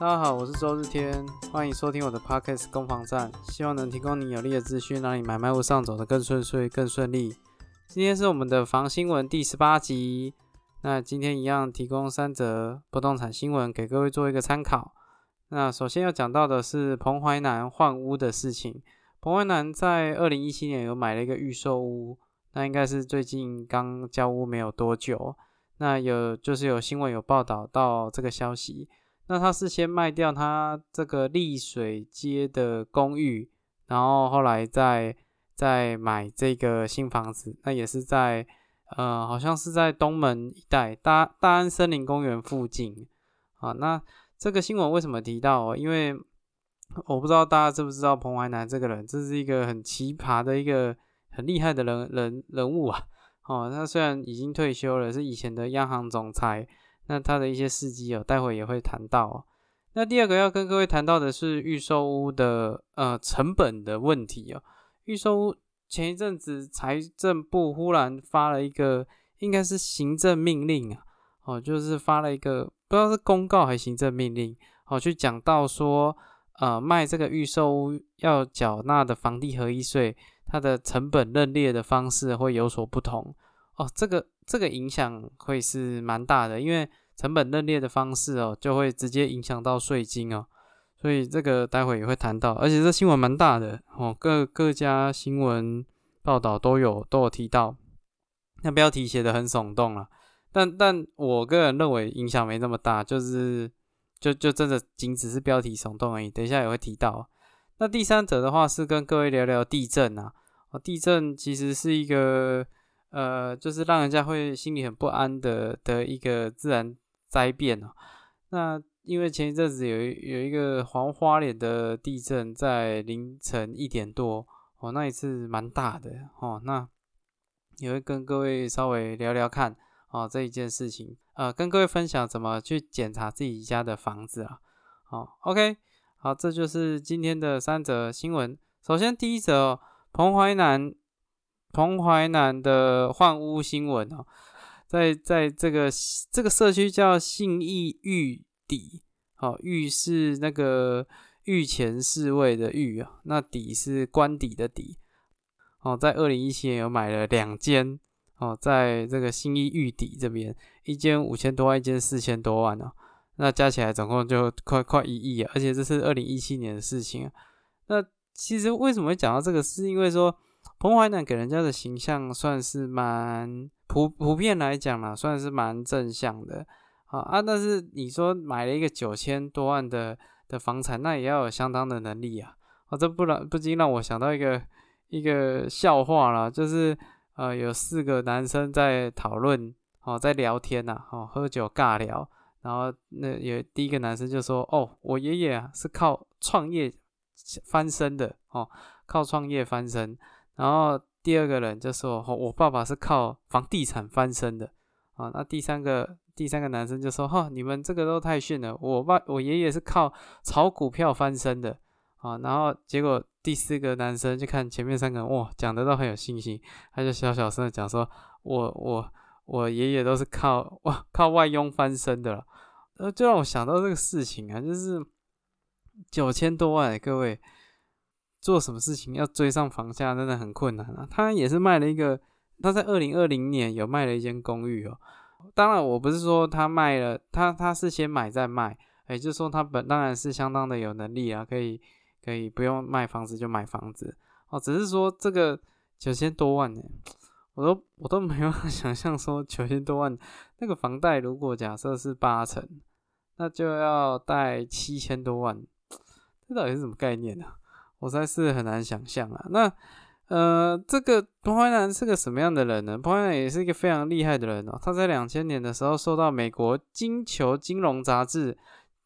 大家好，我是周日天，欢迎收听我的 Podcast 攻防战，希望能提供你有力的资讯，让你买卖路上走得更顺遂、更顺利。今天是我们的房新闻第十八集，那今天一样提供三则不动产新闻给各位做一个参考。那首先要讲到的是彭淮南换屋的事情。彭淮南在二零一七年有买了一个预售屋，那应该是最近刚交屋没有多久。那有就是有新闻有报道到这个消息。那他是先卖掉他这个丽水街的公寓，然后后来再再买这个新房子。那也是在呃，好像是在东门一带大大安森林公园附近啊。那这个新闻为什么提到？因为我不知道大家知不知道彭淮南这个人，这是一个很奇葩的一个很厉害的人人人物啊。哦，他虽然已经退休了，是以前的央行总裁。那他的一些事迹哦，待会也会谈到哦。那第二个要跟各位谈到的是预售屋的呃成本的问题哦。预售屋前一阵子财政部忽然发了一个，应该是行政命令啊，哦，就是发了一个不知道是公告还是行政命令，哦，去讲到说，呃，卖这个预售屋要缴纳的房地合一税，它的成本认列的方式会有所不同哦，这个。这个影响会是蛮大的，因为成本认列的方式哦，就会直接影响到税金哦，所以这个待会也会谈到，而且这新闻蛮大的哦，各各家新闻报道都有都有提到，那标题写的很耸动了，但但我个人认为影响没那么大，就是就就真的仅只是标题耸动而已，等一下也会提到。那第三者的话是跟各位聊聊地震啊，哦，地震其实是一个。呃，就是让人家会心里很不安的的一个自然灾变哦。那因为前一阵子有有一个黄花脸的地震，在凌晨一点多哦，那一次蛮大的哦。那也会跟各位稍微聊聊看哦这一件事情，呃，跟各位分享怎么去检查自己家的房子啊。好，OK，好，这就是今天的三则新闻。首先第一则，彭淮南。彭淮南的换屋新闻哦，在在这个这个社区叫信义御邸，好，御是那个御前侍卫的御啊，那邸是官邸的邸，哦，在二零一七年有买了两间哦，在这个信义御邸这边，一间五千多万，一间四千多万哦，那加起来总共就快快一亿啊，而且这是二零一七年的事情啊。那其实为什么会讲到这个，是因为说。彭淮南给人家的形象算是蛮普普遍来讲啦，算是蛮正向的啊啊！但是你说买了一个九千多万的的房产，那也要有相当的能力啊！啊，这不然不禁让我想到一个一个笑话啦，就是呃有四个男生在讨论哦，在聊天呐，哦喝酒尬聊，然后那有第一个男生就说：“哦，我爷爷啊是靠创业翻身的哦，靠创业翻身。”然后第二个人就说：“我爸爸是靠房地产翻身的啊。”那第三个第三个男生就说：“哈，你们这个都太逊了，我爸我爷爷是靠炒股票翻身的啊。”然后结果第四个男生就看前面三个人，哇，讲的都很有信心，他就小小声的讲说：“我我我爷爷都是靠哇靠外佣翻身的了。”呃，就让我想到这个事情啊，就是九千多万，各位。做什么事情要追上房价真的很困难啊！他也是卖了一个，他在二零二零年有卖了一间公寓哦。当然，我不是说他卖了，他他是先买再卖，也就是说他本当然是相当的有能力啊，可以可以不用卖房子就买房子哦。只是说这个九千多万呢，我都我都没有 想象说九千多万那个房贷如果假设是八成，那就要贷七千多万，这到底是什么概念呢？我实在是很难想象啊。那呃，这个彭淮南是个什么样的人呢？彭淮南也是一个非常厉害的人哦。他在两千年的时候受到美国金球金融杂志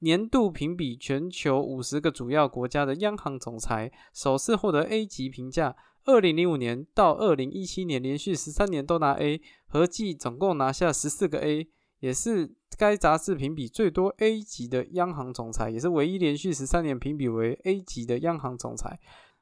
年度评比全球五十个主要国家的央行总裁，首次获得 A 级评价。二零零五年到二零一七年连续十三年都拿 A，合计总共拿下十四个 A，也是该杂志评比最多 A 级的央行总裁，也是唯一连续十三年评比为 A 级的央行总裁。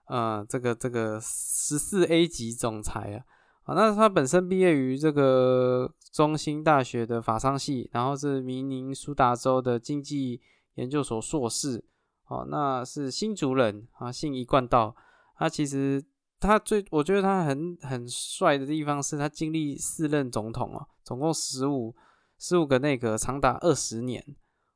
呃，这个这个十四 A 级总裁啊，啊，那他本身毕业于这个中兴大学的法商系，然后是明尼苏达州的经济研究所硕士，哦，那是新竹人啊，姓一贯道。他其实他最，我觉得他很很帅的地方是他经历四任总统哦，总共十五十五个内阁，长达二十年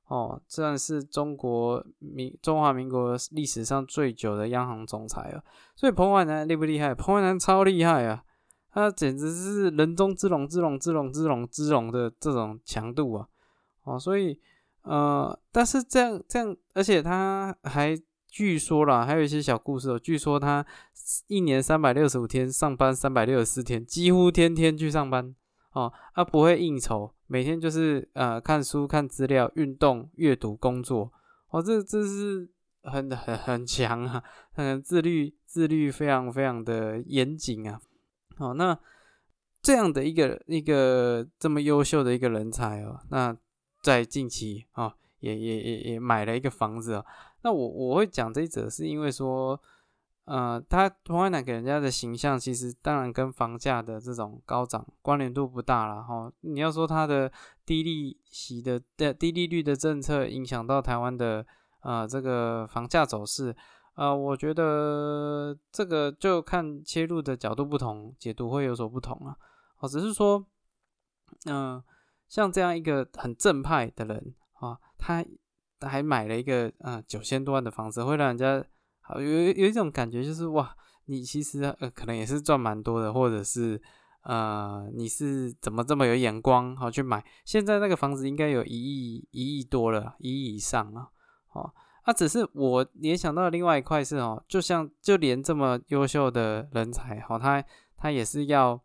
哦，算是中国民中华民国历史上最久的央行总裁了。所以彭淮南厉不厉害？彭淮南超厉害啊！他简直是人中之龙之龙之龙之龙之龙的这种强度啊！哦，所以呃，但是这样这样，而且他还据说啦，还有一些小故事哦。据说他一年三百六十五天上班，三百六十四天，几乎天天去上班哦。他不会应酬，每天就是呃看书、看资料、运动、阅读、工作。哦，这这是很很很强啊，很自律，自律非常非常的严谨啊。哦，那这样的一个一个这么优秀的一个人才哦，那在近期啊，也也也也买了一个房子哦。那我我会讲这一则，是因为说，呃，他彭淮南给人家的形象，其实当然跟房价的这种高涨关联度不大了哈。你要说他的低利息的的低利率的政策影响到台湾的呃这个房价走势。呃，我觉得这个就看切入的角度不同，解读会有所不同啊。哦，只是说，嗯，像这样一个很正派的人啊，他还买了一个呃九千多万的房子，会让人家好有有一种感觉，就是哇，你其实呃可能也是赚蛮多的，或者是呃你是怎么这么有眼光好去买？现在那个房子应该有一亿一亿多了，一亿以上啊，哦。那只是我联想到另外一块是哦，就像就连这么优秀的人才哦，他他也是要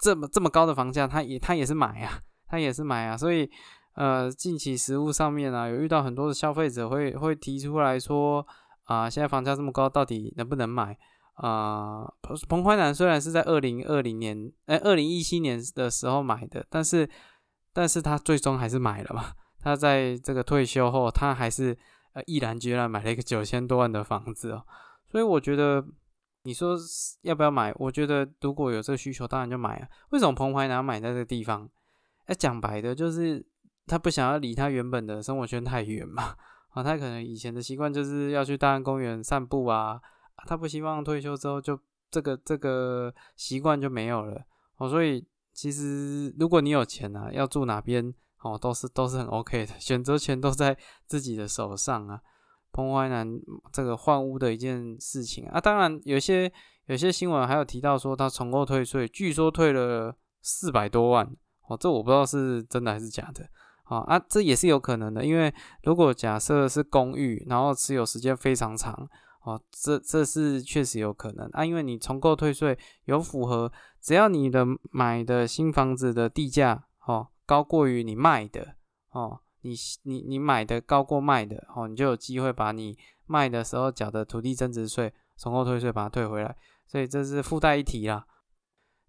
这么这么高的房价，他也他也是买啊，他也是买啊，所以呃，近期实物上面啊，有遇到很多的消费者会会提出来说啊，现在房价这么高，到底能不能买啊？彭彭淮南虽然是在二零二零年哎二零一七年的时候买的，但是但是他最终还是买了嘛，他在这个退休后，他还是。呃，毅然决然买了一个九千多万的房子哦，所以我觉得你说要不要买？我觉得如果有这个需求，当然就买啊。为什么彭淮南买在这个地方？哎，讲白的，就是他不想要离他原本的生活圈太远嘛。啊，他可能以前的习惯就是要去大安公园散步啊，他不希望退休之后就这个这个习惯就没有了哦。所以其实如果你有钱啊，要住哪边？哦，都是都是很 OK 的，选择权都在自己的手上啊。彭淮南这个换屋的一件事情啊，当然有些有些新闻还有提到说他重购退税，据说退了四百多万。哦，这我不知道是真的还是假的。啊啊，这也是有可能的，因为如果假设是公寓，然后持有时间非常长，哦，这这是确实有可能啊，因为你重购退税有符合，只要你的买的新房子的地价，哦。高过于你卖的哦，你你你买的高过卖的哦，你就有机会把你卖的时候缴的土地增值税、重购退税把它退回来，所以这是附带一提啦。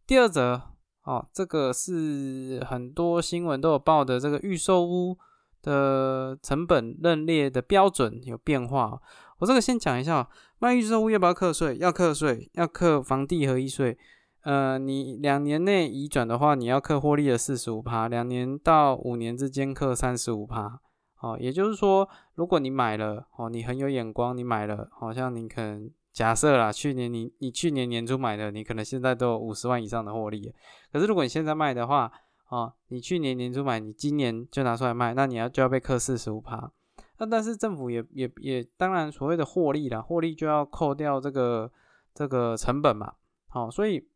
第二则哦，这个是很多新闻都有报的，这个预售屋的成本认列的标准有变化。我这个先讲一下，卖预售屋要不要课税？要课税，要课房地合一税。呃，你两年内移转的话，你要克获利的四十五趴，两年到五年之间克三十五趴。哦，也就是说，如果你买了，哦，你很有眼光，你买了，好像你可能假设啦，去年你你去年年初买的，你可能现在都有五十万以上的获利。可是如果你现在卖的话，哦，你去年年初买，你今年就拿出来卖，那你要就要被克四十五趴。那但是政府也也也当然所谓的获利啦，获利就要扣掉这个这个成本嘛。好，所以。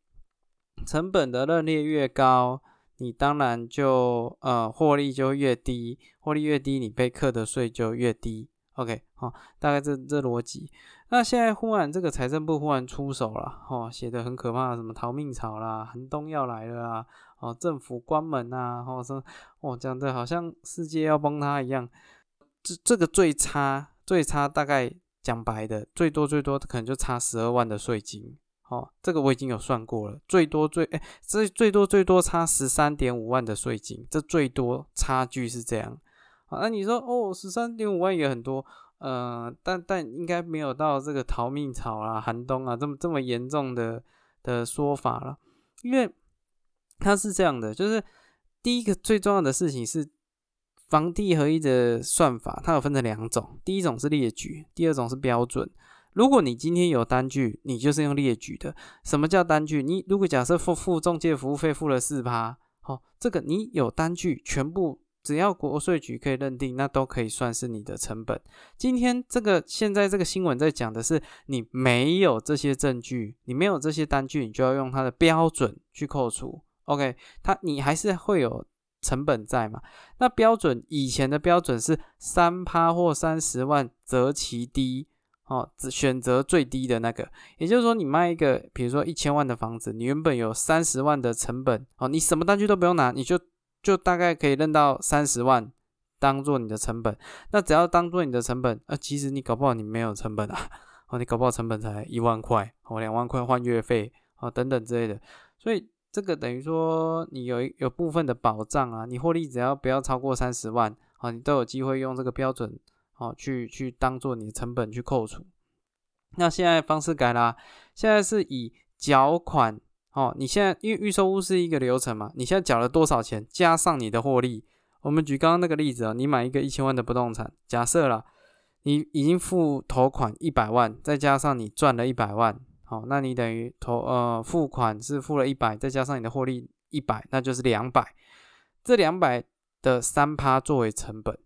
成本的认列越高，你当然就呃获利就越低，获利越低，你被课的税就越低。OK，好，大概这这逻辑。那现在忽然这个财政部忽然出手了，哦，写的很可怕，什么逃命草啦，寒冬要来了啊，哦，政府关门啊，或者说哦讲的好像世界要崩塌一样。这这个最差最差大概讲白的，最多最多可能就差十二万的税金。哦，这个我已经有算过了，最多最哎，这最多最多差十三点五万的税金，这最多差距是这样。好，那你说哦，十三点五万也很多，呃，但但应该没有到这个逃命草啊、寒冬啊这么这么严重的的说法了，因为它是这样的，就是第一个最重要的事情是房地合一的算法，它有分成两种，第一种是列举，第二种是标准。如果你今天有单据，你就是用列举的。什么叫单据？你如果假设付付中介服务费付了四趴，好，这个你有单据，全部只要国税局可以认定，那都可以算是你的成本。今天这个现在这个新闻在讲的是，你没有这些证据，你没有这些单据，你就要用它的标准去扣除。OK，它你还是会有成本在嘛？那标准以前的标准是三趴或三十万择其低。哦，只选择最低的那个，也就是说，你卖一个，比如说一千万的房子，你原本有三十万的成本，哦，你什么单据都不用拿，你就就大概可以认到三十万当做你的成本。那只要当做你的成本，呃，其实你搞不好你没有成本啊，哦，你搞不好成本才一万块，哦，两万块换月费，哦，等等之类的。所以这个等于说你有有部分的保障啊，你获利只要不要超过三十万，哦，你都有机会用这个标准。哦，去去当做你的成本去扣除。那现在方式改啦，现在是以缴款。哦，你现在因为预售屋是一个流程嘛，你现在缴了多少钱，加上你的获利。我们举刚刚那个例子啊，你买一个一千万的不动产，假设了你已经付头款一百万，再加上你赚了一百万，好，那你等于投呃付款是付了一百，再加上你的获利一百，那就是两百。这两百的三趴作为成本，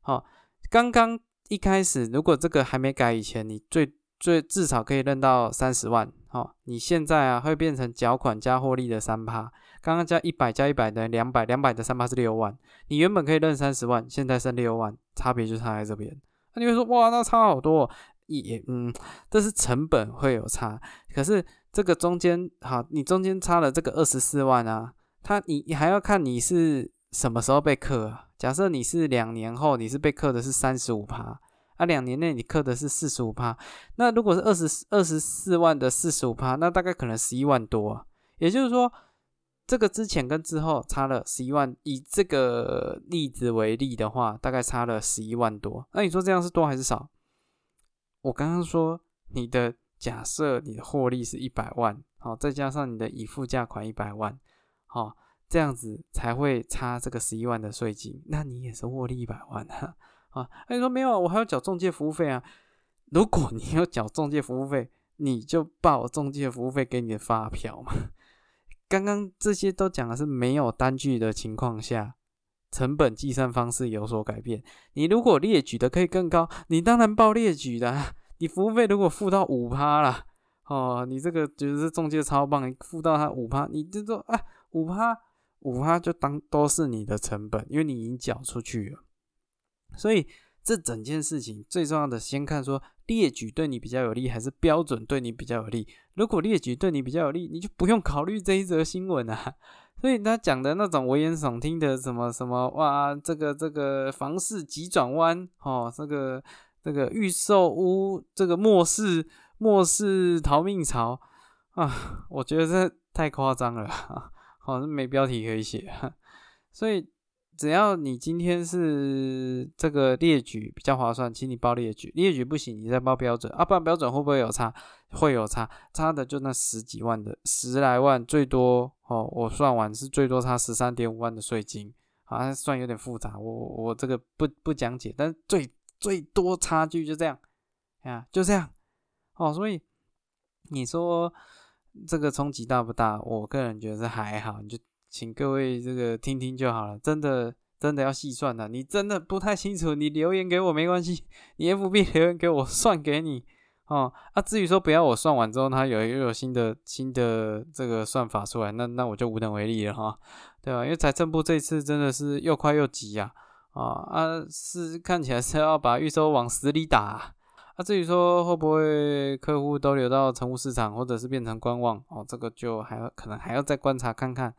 好。刚刚一开始，如果这个还没改以前，你最最至少可以认到三十万，好，你现在啊会变成缴款加获利的三趴，刚刚加一百加一百等于两百，两百的三趴是六万，你原本可以认三十万，现在剩六万，差别就差在这边。那你会说哇，那差好多，也嗯，这是成本会有差，可是这个中间好，你中间差了这个二十四万啊，他你你还要看你是什么时候被克。假设你是两年后，你是被克的是三十五趴，啊，两年内你克的是四十五趴，那如果是二十二十四万的四十五趴，那大概可能十一万多啊。也就是说，这个之前跟之后差了十一万。以这个例子为例的话，大概差了十一万多。那你说这样是多还是少？我刚刚说你的假设，你的获利是一百万，好，再加上你的已付价款一百万，好。这样子才会差这个十一万的税金，那你也是获利一百万啊！啊，你说没有，我还要缴中介服务费啊。如果你要缴中介服务费，你就报中介服务费给你的发票嘛。刚刚这些都讲的是没有单据的情况下，成本计算方式有所改变。你如果列举的可以更高，你当然报列举的。你服务费如果付到五趴了，哦，你这个觉得是中介超棒，你付到他五趴，你就说啊五趴。五趴就当都是你的成本，因为你已经缴出去了。所以这整件事情最重要的，先看说列举对你比较有利，还是标准对你比较有利。如果列举对你比较有利，你就不用考虑这一则新闻啊。所以他讲的那种危言耸听的什么什么哇，这个这个房市急转弯哦，这个这个预售屋这个末世末世逃命潮啊，我觉得这太夸张了啊。哦，没标题可以写，所以只要你今天是这个列举比较划算，请你报列举，列举不行，你再报标准啊，不然标准会不会有差？会有差，差的就那十几万的十来万，最多哦，我算完是最多差十三点五万的税金，好像算有点复杂，我我这个不不讲解，但最最多差距就这样，啊，就这样，哦，所以你说。这个冲击大不大？我个人觉得还好，你就请各位这个听听就好了。真的，真的要细算的，你真的不太清楚，你留言给我没关系，你 FB 留言给我算给你哦。啊，至于说不要我算完之后，它有又有新的新的这个算法出来，那那我就无能为力了哈，对吧？因为财政部这次真的是又快又急呀，啊啊，是看起来是要把预收往死里打。啊至于说会不会客户都流到成屋市场，或者是变成观望哦，这个就还可能还要再观察看看。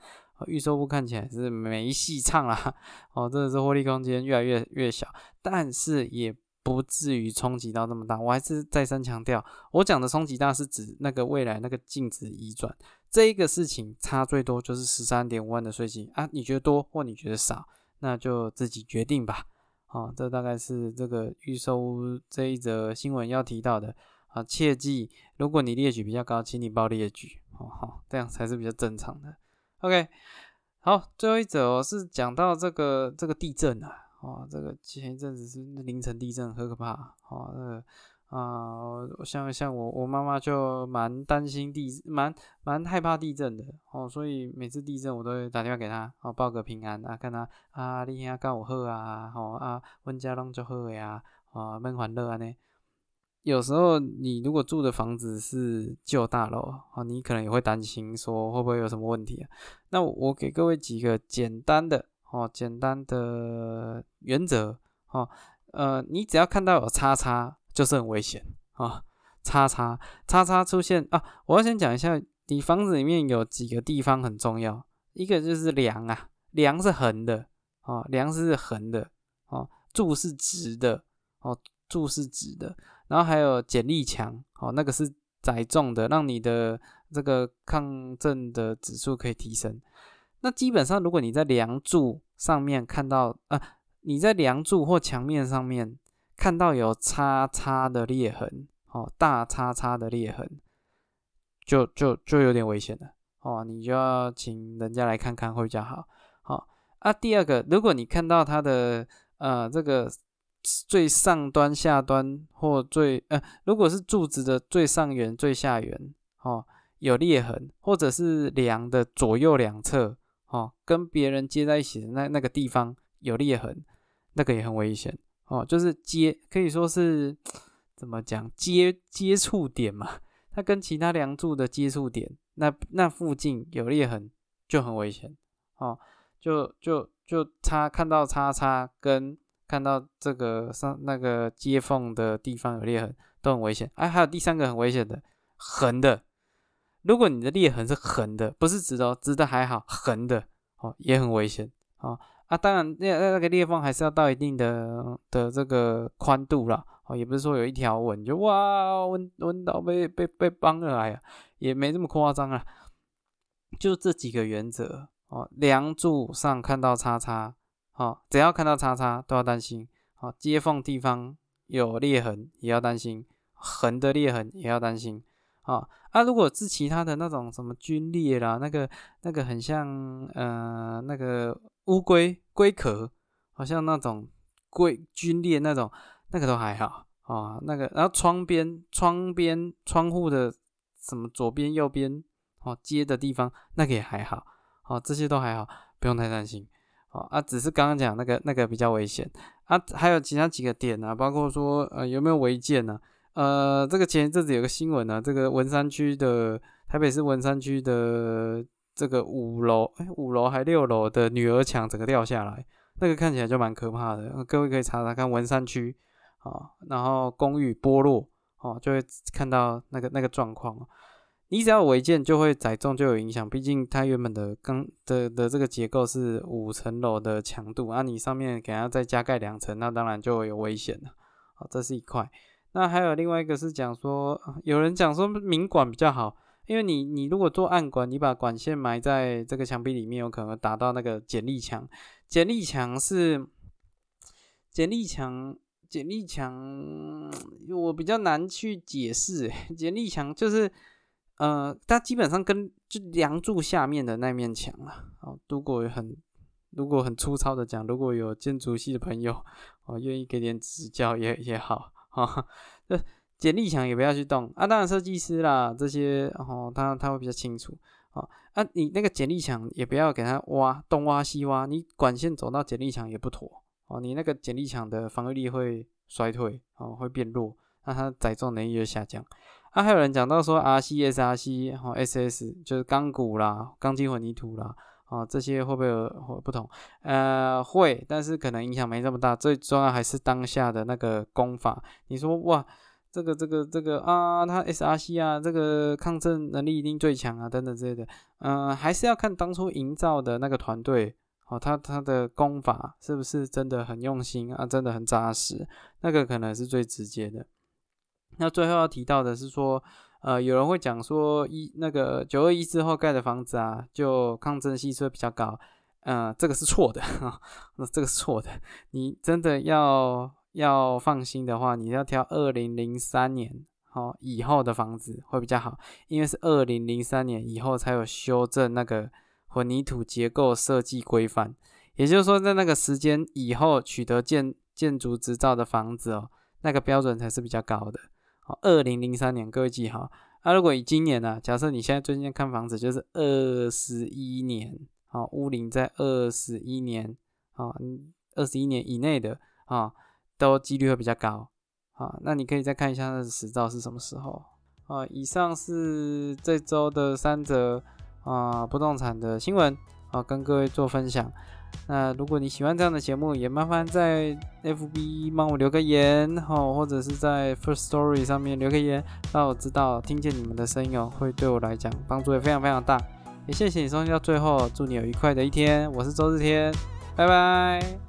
预售部看起来是没戏唱啦，哦，真的是获利空间越来越越小，但是也不至于冲击到那么大。我还是再三强调，我讲的冲击大是指那个未来那个净值移转这一个事情，差最多就是十三点五万的税金啊，你觉得多或你觉得少，那就自己决定吧。哦，这大概是这个预收这一则新闻要提到的啊。切记，如果你列举比较高，请你报列举，好好，这样才是比较正常的。OK，好，最后一则是讲到这个这个地震啊，哦，这个前一阵子是凌晨地震，很可怕。哦，那个啊，像像我我妈妈就蛮担心地，蛮蛮害怕地震的。哦，所以每次地震我都会打电话给她，哦，报个平安啊，看她啊，你兄教我好啊，哦啊，温家拢就好的啊，哦，闷欢乐安尼。有时候你如果住的房子是旧大楼啊，你可能也会担心说会不会有什么问题啊？那我给各位几个简单的哦，简单的原则哦，呃，你只要看到有叉叉，就是很危险啊，叉叉叉叉出现啊，我要先讲一下，你房子里面有几个地方很重要，一个就是梁啊，梁是横的哦，梁是横的哦，柱是直的哦，柱是直的。然后还有剪力墙，哦，那个是载重的，让你的这个抗震的指数可以提升。那基本上，如果你在梁柱上面看到，啊，你在梁柱或墙面上面看到有叉叉的裂痕，哦，大叉叉的裂痕，就就就有点危险了，哦，你就要请人家来看看会比较好。好，啊，第二个，如果你看到它的，呃，这个。最上端、下端或最呃，如果是柱子的最上缘、最下缘，哦，有裂痕，或者是梁的左右两侧，哦，跟别人接在一起的那那个地方有裂痕，那个也很危险，哦，就是接可以说是 怎么讲接接触点嘛，它跟其他梁柱的接触点，那那附近有裂痕就很危险，哦，就就就叉看到叉叉跟。看到这个上那个接缝的地方有裂痕，都很危险。哎，还有第三个很危险的，横的。如果你的裂痕是横的，不是直的，直的还好，横的哦也很危险哦。啊，当然那那个裂缝还是要到一定的的这个宽度啦。哦，也不是说有一条纹就哇纹纹到被被被崩了呀，也没这么夸张啊。就这几个原则哦，梁柱上看到叉叉。好，只要看到叉叉都要担心。好，接缝地方有裂痕也要担心，横的裂痕也要担心。好，啊，如果是其他的那种什么龟裂啦，那个那个很像呃那个乌龟龟壳，好像那种龟龟裂那种，那个都还好啊。那个然后窗边窗边窗户的什么左边右边哦接的地方，那个也还好。哦，这些都还好，不用太担心。哦啊，只是刚刚讲那个那个比较危险啊，还有其他几个点呢，包括说呃有没有违建呢？呃，这个前一阵子有个新闻呢，这个文山区的台北市文山区的这个五楼哎五楼还六楼的女儿墙整个掉下来，那个看起来就蛮可怕的，各位可以查查看文山区啊，然后公寓剥落哦，就会看到那个那个状况。你只要违建就会载重就有影响，毕竟它原本的钢的的这个结构是五层楼的强度，啊，你上面给它再加盖两层，那当然就有危险了。好，这是一块。那还有另外一个是讲说，有人讲说明管比较好，因为你你如果做暗管，你把管线埋在这个墙壁里面，有可能打到那个剪力墙。剪力墙是剪力墙，剪力墙我比较难去解释。剪力墙就是。呃，它基本上跟就梁柱下面的那面墙啊，哦，如果很如果很粗糙的讲，如果有建筑系的朋友哦，愿意给点指教也也好哈。这剪力墙也不要去动啊，当然设计师啦这些哦，他他会比较清楚哦。啊，你那个剪力墙也不要给它挖东挖西挖，你管线走到剪力墙也不妥哦，你那个剪力墙的防御力会衰退哦，会变弱，那它载重能力就下降。啊，还有人讲到说 R C S R C 哦 S S 就是钢骨啦、钢筋混凝土啦，哦这些会不会有不同？呃，会，但是可能影响没这么大。最重要还是当下的那个工法。你说哇，这个这个这个啊，它 S R C 啊，这个抗震能力一定最强啊，等等之类的。嗯，还是要看当初营造的那个团队哦，他他的工法是不是真的很用心啊，真的很扎实，那个可能是最直接的。那最后要提到的是说，呃，有人会讲说一那个九二一之后盖的房子啊，就抗震系数比较高，呃，这个是错的，那这个是错的。你真的要要放心的话，你要挑二零零三年好以后的房子会比较好，因为是二零零三年以后才有修正那个混凝土结构设计规范，也就是说，在那个时间以后取得建建筑执照的房子哦，那个标准才是比较高的。好，二零零三年各位记好。那如果以今年呢？假设你现在最近看房子，就是二十一年，好，屋龄在二十一年，啊，二十一年以内的啊，都几率会比较高。啊，那你可以再看一下它的实照是什么时候。啊，以上是这周的三则啊不动产的新闻，啊，跟各位做分享。那如果你喜欢这样的节目，也麻烦在 FB 帮我留个言，哈，或者是在 First Story 上面留个言，让我知道听见你们的声音哦，会对我来讲帮助也非常非常大。也谢谢你收听到最后，祝你有愉快的一天。我是周日天，拜拜。